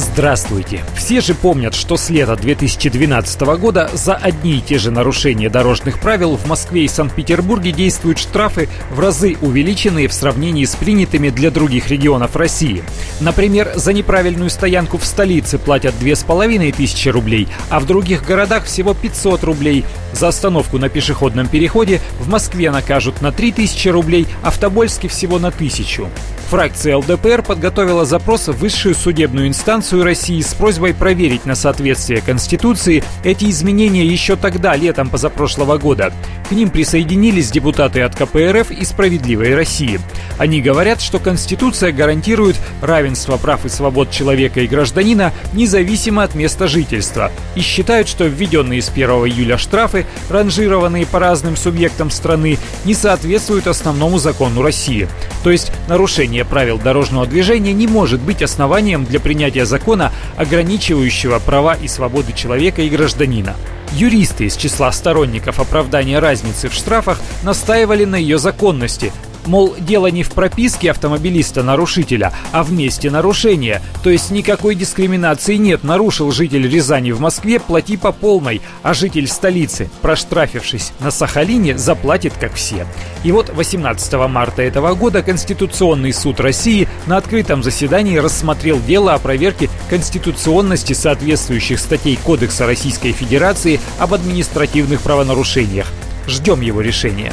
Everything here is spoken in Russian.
Здравствуйте! Все же помнят, что с лета 2012 года за одни и те же нарушения дорожных правил в Москве и Санкт-Петербурге действуют штрафы в разы увеличенные в сравнении с принятыми для других регионов России. Например, за неправильную стоянку в столице платят 2500 рублей, а в других городах всего 500 рублей. За остановку на пешеходном переходе в Москве накажут на 3000 рублей, а в Тобольске всего на 1000. Фракция ЛДПР подготовила запрос в высшую судебную инстанцию России с просьбой проверить на соответствие Конституции эти изменения еще тогда, летом позапрошлого года. К ним присоединились депутаты от КПРФ и «Справедливой России». Они говорят, что Конституция гарантирует равенство прав и свобод человека и гражданина независимо от места жительства и считают, что введенные с 1 июля штрафы, ранжированные по разным субъектам страны, не соответствуют основному закону России. То есть нарушение правил дорожного движения не может быть основанием для принятия закона, ограничивающего права и свободы человека и гражданина. Юристы из числа сторонников оправдания разницы в штрафах настаивали на ее законности, Мол, дело не в прописке автомобилиста-нарушителя, а в месте нарушения. То есть никакой дискриминации нет. Нарушил житель Рязани в Москве, плати по полной, а житель столицы, проштрафившись на Сахалине, заплатит как все. И вот 18 марта этого года Конституционный суд России на открытом заседании рассмотрел дело о проверке конституционности соответствующих статей Кодекса Российской Федерации об административных правонарушениях. Ждем его решения.